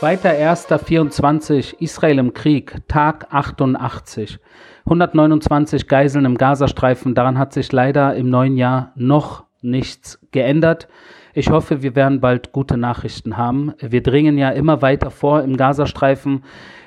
2.1.24 Israel im Krieg, Tag 88. 129 Geiseln im Gazastreifen. Daran hat sich leider im neuen Jahr noch nichts geändert. Ich hoffe, wir werden bald gute Nachrichten haben. Wir dringen ja immer weiter vor im Gazastreifen.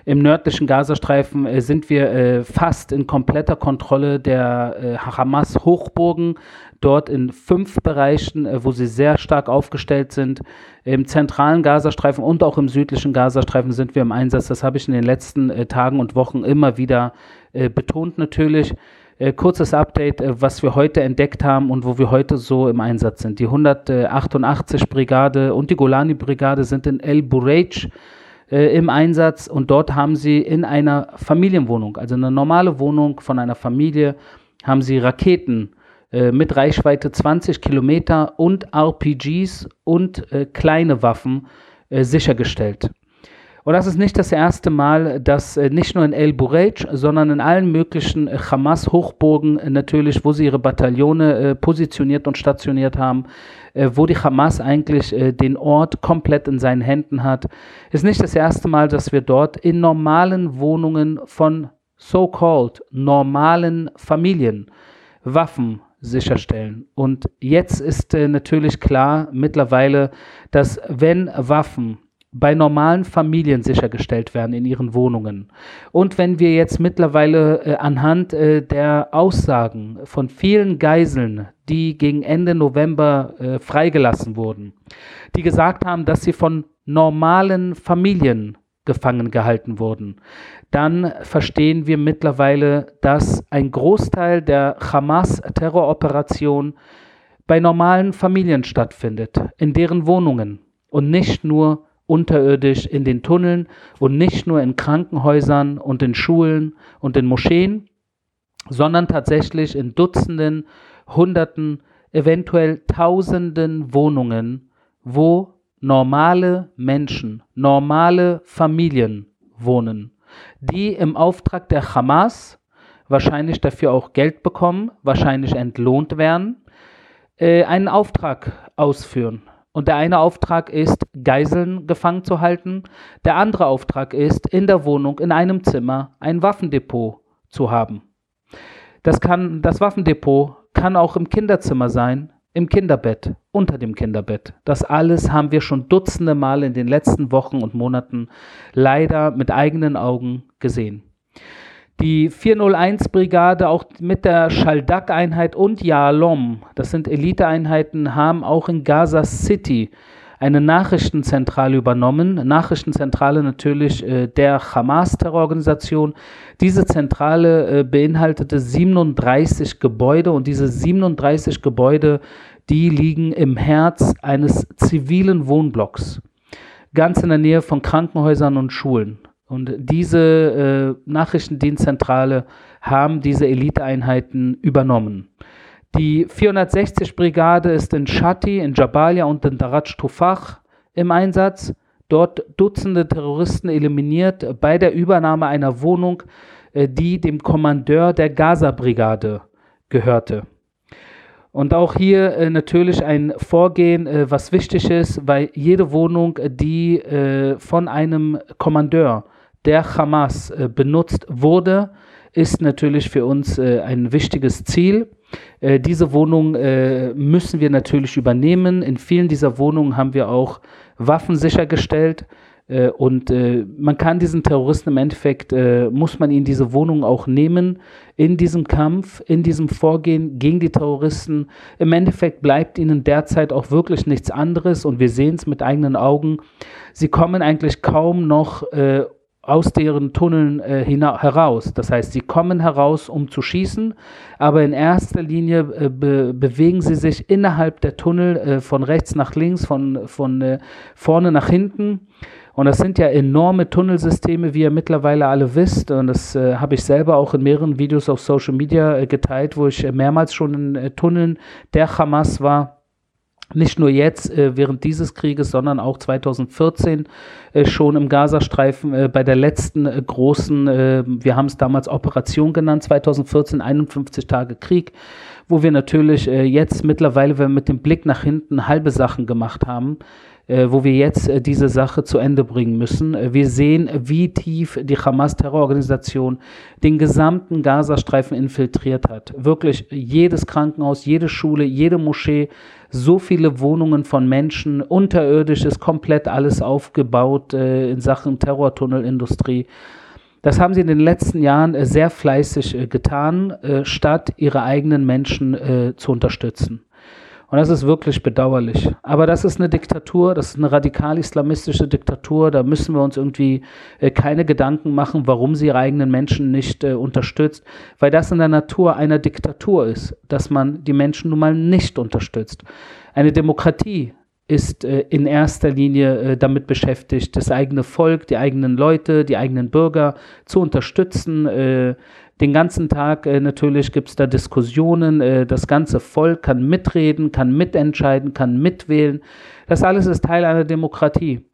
Im nördlichen Gazastreifen äh, sind wir äh, fast in kompletter Kontrolle der äh, Hamas-Hochburgen, dort in fünf Bereichen, wo sie sehr stark aufgestellt sind. Im zentralen Gazastreifen und auch im südlichen Gazastreifen sind wir im Einsatz. Das habe ich in den letzten Tagen und Wochen immer wieder betont natürlich. Äh, kurzes Update, äh, was wir heute entdeckt haben und wo wir heute so im Einsatz sind. Die 188 Brigade und die Golani Brigade sind in El Bureij äh, im Einsatz und dort haben sie in einer Familienwohnung, also eine normale Wohnung von einer Familie, haben sie Raketen mit Reichweite 20 Kilometer und RPGs und kleine Waffen sichergestellt. Und das ist nicht das erste Mal, dass äh, nicht nur in El Burej, sondern in allen möglichen äh, Hamas-Hochburgen äh, natürlich, wo sie ihre Bataillone äh, positioniert und stationiert haben, äh, wo die Hamas eigentlich äh, den Ort komplett in seinen Händen hat, ist nicht das erste Mal, dass wir dort in normalen Wohnungen von so-called normalen Familien Waffen sicherstellen. Und jetzt ist natürlich klar mittlerweile, dass wenn Waffen bei normalen Familien sichergestellt werden in ihren Wohnungen. Und wenn wir jetzt mittlerweile äh, anhand äh, der Aussagen von vielen Geiseln, die gegen Ende November äh, freigelassen wurden, die gesagt haben, dass sie von normalen Familien gefangen gehalten wurden, dann verstehen wir mittlerweile, dass ein Großteil der Hamas-Terroroperation bei normalen Familien stattfindet, in deren Wohnungen und nicht nur unterirdisch in den Tunneln und nicht nur in Krankenhäusern und in Schulen und in Moscheen, sondern tatsächlich in Dutzenden, Hunderten, eventuell Tausenden Wohnungen, wo normale Menschen, normale Familien wohnen, die im Auftrag der Hamas wahrscheinlich dafür auch Geld bekommen, wahrscheinlich entlohnt werden, äh, einen Auftrag ausführen. Und der eine Auftrag ist, Geiseln gefangen zu halten. Der andere Auftrag ist, in der Wohnung, in einem Zimmer, ein Waffendepot zu haben. Das, kann, das Waffendepot kann auch im Kinderzimmer sein, im Kinderbett, unter dem Kinderbett. Das alles haben wir schon dutzende Mal in den letzten Wochen und Monaten leider mit eigenen Augen gesehen. Die 401-Brigade, auch mit der Schaldak-Einheit und Yalom, das sind Eliteeinheiten, haben auch in Gaza City eine Nachrichtenzentrale übernommen. Nachrichtenzentrale natürlich äh, der Hamas-Terrororganisation. Diese Zentrale äh, beinhaltete 37 Gebäude und diese 37 Gebäude, die liegen im Herz eines zivilen Wohnblocks, ganz in der Nähe von Krankenhäusern und Schulen. Und diese äh, Nachrichtendienstzentrale haben diese Eliteeinheiten übernommen. Die 460 Brigade ist in Shati, in Jabalia und in Daraj Tufach im Einsatz. Dort Dutzende Terroristen eliminiert bei der Übernahme einer Wohnung, äh, die dem Kommandeur der Gaza-Brigade gehörte. Und auch hier äh, natürlich ein Vorgehen, äh, was wichtig ist, weil jede Wohnung, die von einem Kommandeur der Hamas äh, benutzt wurde, ist natürlich für uns äh, ein wichtiges Ziel. Äh, diese Wohnung müssen wir natürlich übernehmen. In vielen dieser Wohnungen haben wir auch Waffen sichergestellt. Und äh, man kann diesen Terroristen im Endeffekt, äh, muss man ihnen diese Wohnung auch nehmen in diesem Kampf, in diesem Vorgehen gegen die Terroristen. Im Endeffekt bleibt ihnen derzeit auch wirklich nichts anderes und wir sehen es mit eigenen Augen. Sie kommen eigentlich kaum noch äh, aus deren Tunneln äh, heraus. Das heißt, sie kommen heraus, um zu schießen, aber in erster Linie äh, be bewegen sie sich innerhalb der Tunnel äh, von rechts nach links, von, von äh, vorne nach hinten. Und das sind ja enorme Tunnelsysteme, wie ihr mittlerweile alle wisst. Und das äh, habe ich selber auch in mehreren Videos auf Social Media äh, geteilt, wo ich mehrmals schon in Tunneln der Hamas war. Nicht nur jetzt äh, während dieses Krieges, sondern auch 2014 äh, schon im Gazastreifen bei der letzten großen, wir haben es damals Operation genannt, 2014, 51 Tage Krieg, wo wir natürlich jetzt mittlerweile, wenn wir mit dem Blick nach hinten halbe Sachen gemacht haben, äh, wo wir jetzt äh, diese Sache zu Ende bringen müssen. Äh, wir sehen, wie tief die Hamas-Terrororganisation den gesamten Gazastreifen infiltriert hat. Wirklich jedes Krankenhaus, jede Schule, jede Moschee, so viele Wohnungen von Menschen, unterirdisch ist komplett alles aufgebaut äh, in Sachen Terrortunnelindustrie. Das haben sie in den letzten Jahren äh, sehr fleißig äh, getan, statt ihre eigenen Menschen zu unterstützen. Und das ist wirklich bedauerlich. Aber das ist eine Diktatur, das ist eine radikal-islamistische Diktatur. Da müssen wir uns irgendwie äh, keine Gedanken machen, warum sie ihre eigenen Menschen nicht äh, unterstützt, weil das in der Natur einer Diktatur ist, dass man die Menschen nun mal nicht unterstützt. Eine Demokratie ist äh, in erster Linie äh, damit beschäftigt, das eigene Volk, die eigenen Leute, die eigenen Bürger zu unterstützen, äh, den ganzen Tag äh, natürlich gibt es da Diskussionen, äh, das ganze Volk kann mitreden, kann mitentscheiden, kann mitwählen. Das alles ist Teil einer Demokratie.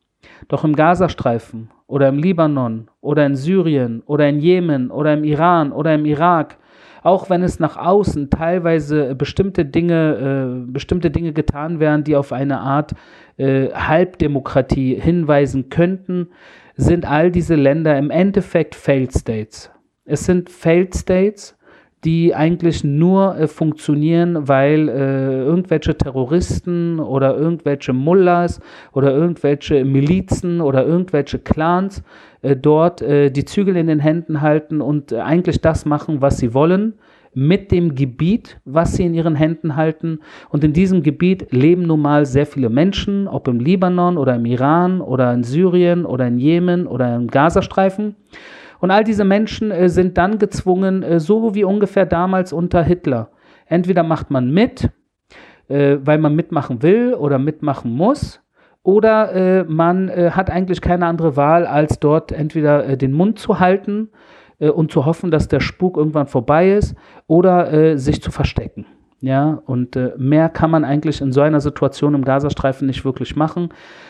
Doch im Gazastreifen oder im Libanon oder in Syrien oder in Jemen oder im Iran oder im Irak, auch wenn es nach außen teilweise bestimmte Dinge, äh, bestimmte Dinge getan werden, die auf eine Art äh, Halbdemokratie hinweisen könnten, sind all diese Länder im Endeffekt Failed States. Es sind Failed States, die eigentlich nur äh, funktionieren, weil äh, irgendwelche Terroristen oder irgendwelche Mullahs oder irgendwelche Milizen oder irgendwelche Clans äh, dort äh, die Zügel in den Händen halten und äh, eigentlich das machen, was sie wollen mit dem Gebiet, was sie in ihren Händen halten. Und in diesem Gebiet leben nun mal sehr viele Menschen, ob im Libanon oder im Iran oder in Syrien oder in Jemen oder im Gazastreifen. Und all diese Menschen äh, sind dann gezwungen, äh, so wie ungefähr damals unter Hitler. Entweder macht man mit, äh, weil man mitmachen will oder mitmachen muss, oder äh, man äh, hat eigentlich keine andere Wahl, als dort entweder den Mund zu halten und zu hoffen, dass der Spuk irgendwann vorbei ist, oder sich zu verstecken. Ja, und äh, mehr kann man eigentlich in so einer Situation im Gazastreifen nicht wirklich machen.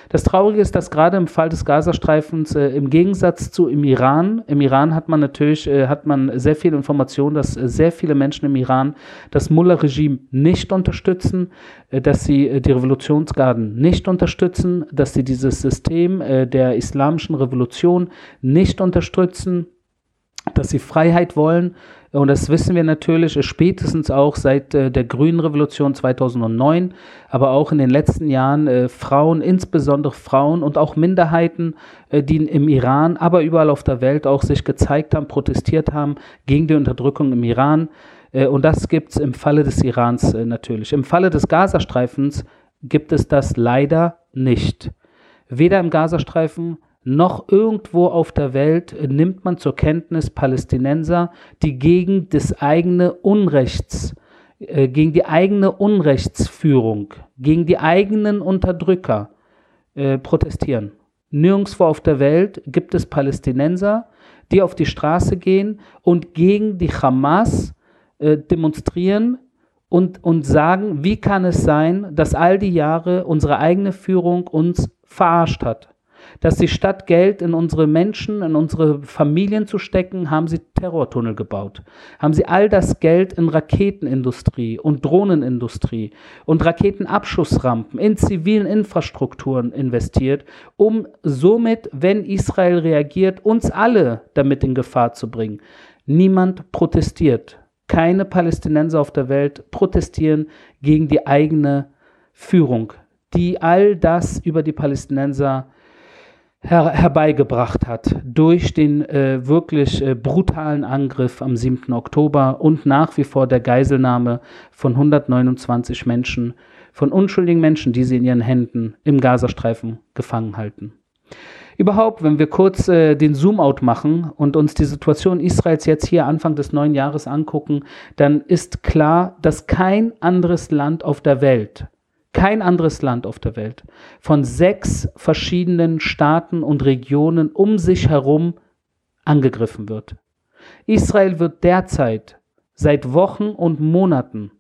Das Traurige ist, dass gerade im Fall des Gazastreifens äh, im Gegensatz zu im Iran, im Iran hat man natürlich äh, hat man sehr viele Informationen, dass äh, sehr viele Menschen im Iran das Mullah-Regime nicht unterstützen, äh, dass sie äh, die Revolutionsgarden nicht unterstützen, dass sie dieses System der islamischen Revolution nicht unterstützen, dass sie Freiheit wollen und das wissen wir natürlich spätestens auch seit äh, der Grünen Revolution 2009, aber auch in den letzten Jahren äh, Frauen, insbesondere Frauen und auch Minderheiten, äh, die im Iran, aber überall auf der Welt auch sich gezeigt haben, protestiert haben gegen die Unterdrückung im Iran. Äh, und das gibt es im Falle des Irans äh, natürlich. Im Falle des Gazastreifens gibt es das leider nicht. Weder im Gazastreifen noch irgendwo auf der Welt nimmt man zur Kenntnis Palästinenser, die gegen das eigene Unrechts, äh, gegen die eigene Unrechtsführung, gegen die eigenen Unterdrücker äh, protestieren. Nirgendwo auf der Welt gibt es Palästinenser, die auf die Straße gehen und gegen die Hamas äh, demonstrieren und, und sagen, wie kann es sein, dass all die Jahre unsere eigene Führung uns verarscht hat dass sie statt Geld in unsere Menschen, in unsere Familien zu stecken, haben sie Terrortunnel gebaut. Haben sie all das Geld in Raketenindustrie und Drohnenindustrie und Raketenabschussrampen in zivilen Infrastrukturen investiert, um somit, wenn Israel reagiert, uns alle damit in Gefahr zu bringen. Niemand protestiert. Keine Palästinenser auf der Welt protestieren gegen die eigene Führung, die all das über die Palästinenser her herbeigebracht hat durch den äh, wirklich äh, brutalen Angriff am 7. Oktober und nach wie vor der Geiselnahme von 129 Menschen, von unschuldigen Menschen, die sie in ihren Händen im Gazastreifen gefangen halten. Überhaupt, wenn wir kurz äh, den Zoom-out machen und uns die Situation Israels jetzt hier Anfang des neuen Jahres angucken, dann ist klar, dass kein anderes Land auf der Welt kein anderes Land auf der Welt von sechs verschiedenen Staaten und Regionen um sich herum angegriffen wird. Israel wird derzeit seit Wochen und Monaten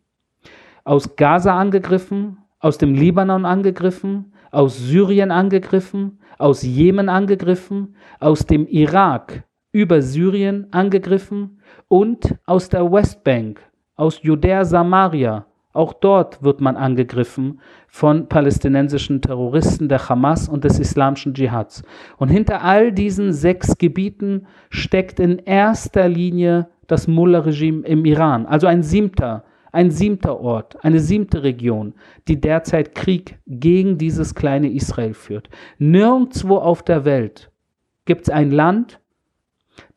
aus Gaza angegriffen, aus dem Libanon angegriffen, aus Syrien angegriffen, aus Jemen angegriffen, aus dem Irak über Syrien angegriffen und aus der Westbank, aus Judäa Samaria Auch dort wird man angegriffen von palästinensischen Terroristen der Hamas und des islamischen Dschihads. Und hinter all diesen sechs Gebieten steckt in erster Linie das Mullah-Regime im Iran, also ein siebter, ein siebter Ort, eine siebte Region, die derzeit Krieg gegen dieses kleine Israel führt. Nirgendwo auf der Welt gibt es ein Land,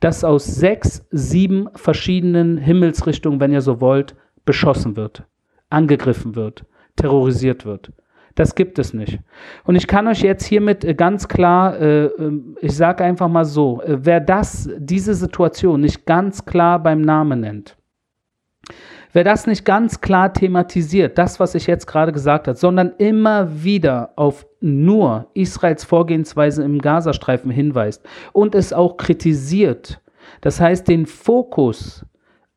das aus sechs, sieben verschiedenen Himmelsrichtungen, wenn ihr so wollt, beschossen wird angegriffen wird, terrorisiert wird. Das gibt es nicht. Und ich kann euch jetzt hiermit äh, ganz klar, äh, ähm, ich sage einfach mal so, äh, wer das, diese Situation nicht ganz klar beim Namen nennt, wer das nicht ganz klar thematisiert, das, was ich jetzt gerade gesagt habe, sondern immer wieder auf nur Israels Vorgehensweise im Gazastreifen hinweist und es auch kritisiert, das heißt den Fokus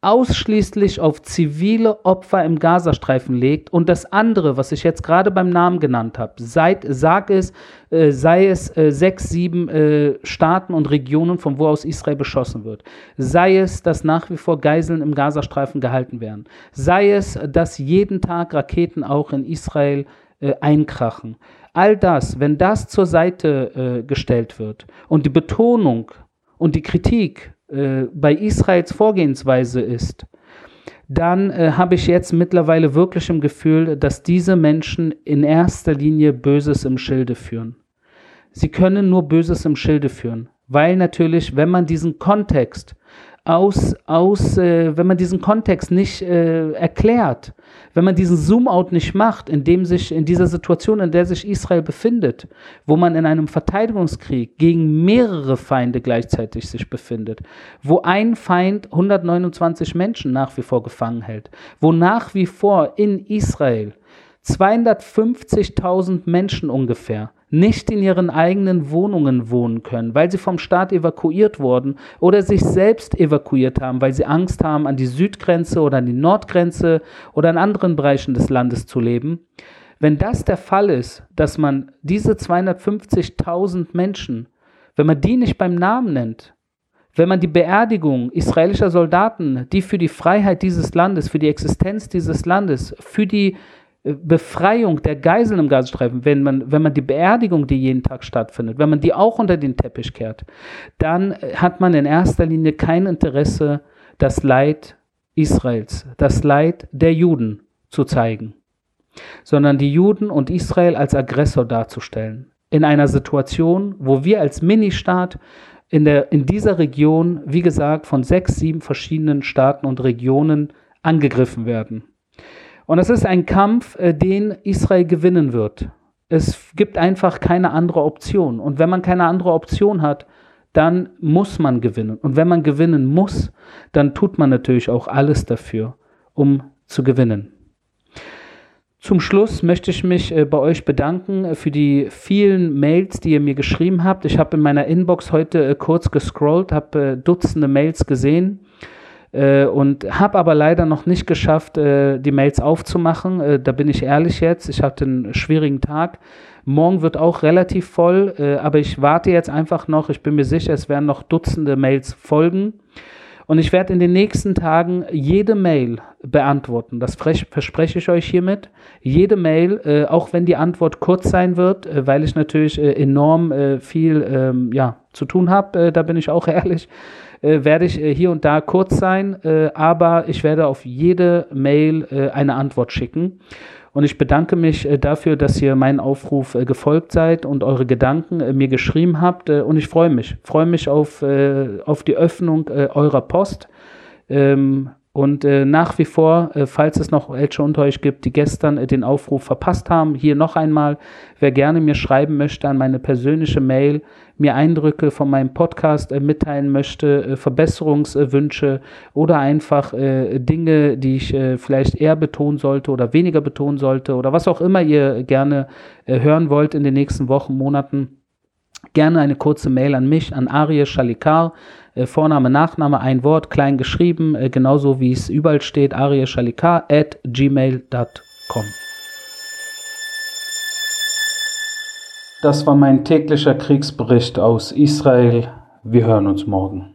ausschließlich auf zivile Opfer im Gazastreifen legt. Und das andere, was ich jetzt gerade beim Namen genannt habe, sag es, äh, sei es äh, sechs, sieben äh, Staaten und Regionen, von wo aus Israel beschossen wird, sei es, dass nach wie vor Geiseln im Gazastreifen gehalten werden, sei es, dass jeden Tag Raketen auch in Israel äh, einkrachen. All das, wenn das zur Seite äh, gestellt wird und die Betonung und die Kritik äh, bei Israels Vorgehensweise ist, dann äh, habe ich jetzt mittlerweile wirklich im Gefühl, dass diese Menschen in erster Linie Böses im Schilde führen. Sie können nur Böses im Schilde führen, weil natürlich, wenn man diesen Kontext aus, aus äh, wenn man diesen Kontext nicht äh, erklärt, wenn man diesen Zoom-out nicht macht, in dem sich, in dieser Situation, in der sich Israel befindet, wo man in einem Verteidigungskrieg gegen mehrere Feinde gleichzeitig sich befindet, wo ein Feind 129 Menschen nach wie vor gefangen hält, wo nach wie vor in Israel 250.000 Menschen ungefähr nicht in ihren eigenen Wohnungen wohnen können, weil sie vom Staat evakuiert wurden oder sich selbst evakuiert haben, weil sie Angst haben, an die Südgrenze oder an die Nordgrenze oder in anderen Bereichen des Landes zu leben. Wenn das der Fall ist, dass man diese 250.000 Menschen, wenn man die nicht beim Namen nennt, wenn man die Beerdigung israelischer Soldaten, die für die Freiheit dieses Landes, für die Existenz dieses Landes, für die Befreiung der Geiseln im Gazastreifen, wenn man, wenn man die Beerdigung, die jeden Tag stattfindet, wenn man die auch unter den Teppich kehrt, dann hat man in erster Linie kein Interesse, das Leid Israels, das Leid der Juden zu zeigen, sondern die Juden und Israel als Aggressor darzustellen. In einer Situation, wo wir als Ministaat in, der, in dieser Region, wie gesagt, von sechs, sieben verschiedenen Staaten und Regionen angegriffen werden. Und es ist ein Kampf, äh, den Israel gewinnen wird. Es gibt einfach keine andere Option. Und wenn man keine andere Option hat, dann muss man gewinnen. Und wenn man gewinnen muss, dann tut man natürlich auch alles dafür, um zu gewinnen. Zum Schluss möchte ich mich äh, bei euch bedanken äh, für die vielen Mails, die ihr mir geschrieben habt. Ich habe in meiner Inbox heute kurz gescrollt, habe Dutzende Mails gesehen äh, und habe aber leider noch nicht geschafft, äh, die Mails aufzumachen. Äh, da bin ich ehrlich jetzt. Ich hatte einen schwierigen Tag. Morgen wird auch relativ voll, äh, aber ich warte jetzt einfach noch. Ich bin mir sicher, es werden noch Dutzende Mails folgen. Und ich werde in den nächsten Tagen jede Mail beantworten. Das verspreche ich euch hiermit. Jede Mail, äh, auch wenn die Antwort kurz sein wird, äh, weil ich natürlich enorm viel ähm, ja, zu tun habe, da bin ich auch ehrlich äh, werde ich äh, hier und da kurz sein, äh, aber ich werde auf jede Mail äh, eine Antwort schicken. Und ich bedanke mich äh, dafür, dass ihr meinen Aufruf gefolgt seid und eure Gedanken mir geschrieben habt. und ich freue mich, freue mich auf, auf die Öffnung eurer Post. Ähm, und äh, nach wie vor, äh, falls es noch welche unter euch gibt, die gestern äh, den Aufruf verpasst haben, hier noch einmal, wer gerne mir schreiben möchte an meine persönliche Mail, mir Eindrücke von meinem Podcast äh, mitteilen möchte, äh, Verbesserungswünsche oder einfach äh, Dinge, die ich vielleicht eher betonen sollte oder weniger betonen sollte oder was auch immer ihr gerne hören wollt in den nächsten Wochen, Monaten, gerne eine kurze Mail an mich, an Arie Shalikar äh, Vorname, Nachname, ein Wort, klein geschrieben, äh, genauso wie es überall steht, arieshalika at gmail.com. Das war mein täglicher Kriegsbericht aus Israel. Wir hören uns morgen.